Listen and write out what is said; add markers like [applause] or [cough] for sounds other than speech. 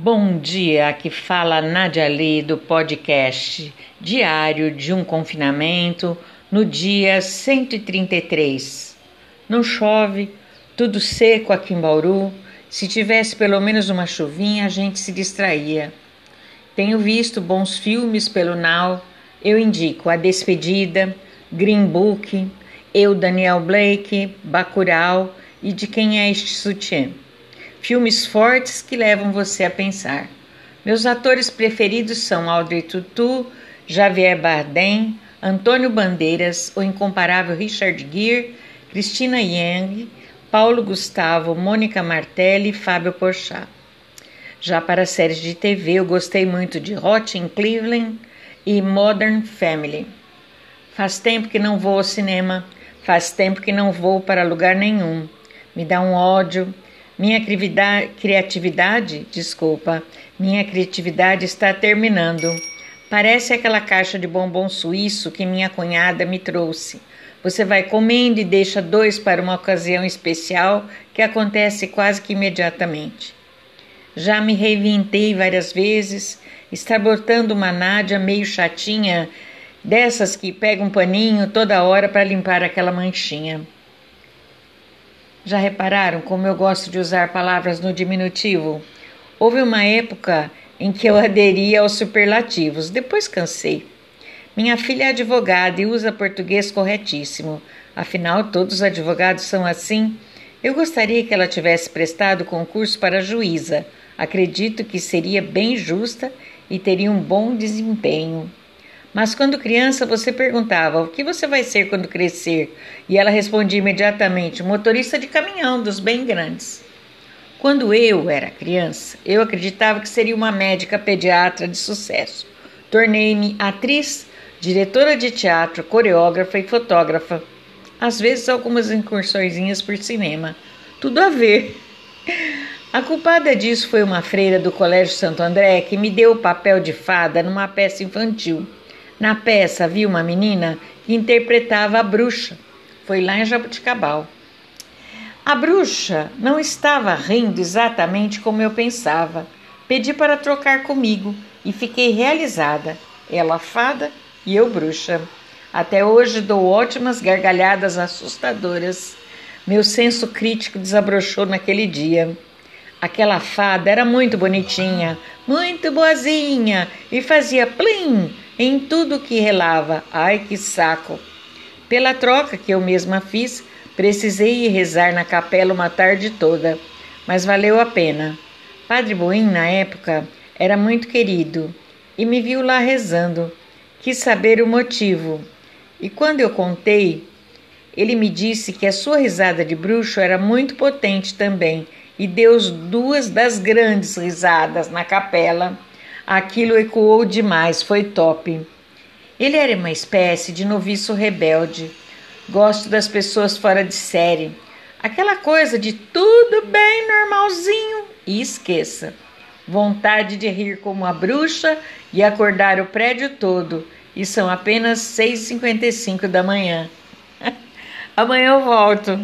Bom dia, aqui fala Nadia Lee do podcast Diário de um Confinamento no dia 133. Não chove, tudo seco aqui em Bauru. Se tivesse pelo menos uma chuvinha, a gente se distraía. Tenho visto bons filmes pelo Now. Eu indico A Despedida, Green Book, Eu, Daniel Blake, Bacurau e De Quem é Este Sutiã. Filmes fortes que levam você a pensar. Meus atores preferidos são Audrey Tutu, Javier Bardem, Antônio Bandeiras, o incomparável Richard Gere, Cristina Yang, Paulo Gustavo, Mônica Martelli e Fábio Porchat. Já para séries de TV, eu gostei muito de Hot in Cleveland e Modern Family. Faz tempo que não vou ao cinema, faz tempo que não vou para lugar nenhum. Me dá um ódio, minha criatividade, desculpa, minha criatividade está terminando. Parece aquela caixa de bombom suíço que minha cunhada me trouxe. Você vai comendo e deixa dois para uma ocasião especial que acontece quase que imediatamente. Já me reinventei várias vezes, está botando uma Nádia meio chatinha, dessas que pega um paninho toda hora para limpar aquela manchinha. Já repararam como eu gosto de usar palavras no diminutivo? Houve uma época em que eu aderia aos superlativos, depois cansei. Minha filha é advogada e usa português corretíssimo. Afinal, todos os advogados são assim. Eu gostaria que ela tivesse prestado concurso para juíza. Acredito que seria bem justa e teria um bom desempenho. Mas quando criança você perguntava: "O que você vai ser quando crescer?" E ela respondia imediatamente: "Motorista de caminhão dos bem grandes." Quando eu era criança, eu acreditava que seria uma médica pediatra de sucesso. Tornei-me atriz, diretora de teatro, coreógrafa e fotógrafa. Às vezes algumas incursõezinhas por cinema. Tudo a ver. A culpada disso foi uma freira do Colégio Santo André que me deu o papel de fada numa peça infantil. Na peça havia uma menina que interpretava a bruxa. Foi lá em Jabuticabal. A bruxa não estava rindo exatamente como eu pensava. Pedi para trocar comigo e fiquei realizada. Ela fada e eu bruxa. Até hoje dou ótimas gargalhadas assustadoras. Meu senso crítico desabrochou naquele dia. Aquela fada era muito bonitinha, muito boazinha e fazia plim em tudo que relava. Ai, que saco! Pela troca que eu mesma fiz, precisei ir rezar na capela uma tarde toda, mas valeu a pena. Padre Boim, na época, era muito querido e me viu lá rezando. Quis saber o motivo. E quando eu contei, ele me disse que a sua risada de bruxo era muito potente também e deu duas das grandes risadas na capela. Aquilo ecoou demais, foi top. Ele era uma espécie de noviço rebelde. Gosto das pessoas fora de série. Aquela coisa de tudo bem normalzinho e esqueça. Vontade de rir como a bruxa e acordar o prédio todo. E são apenas 6h55 da manhã. [laughs] Amanhã eu volto.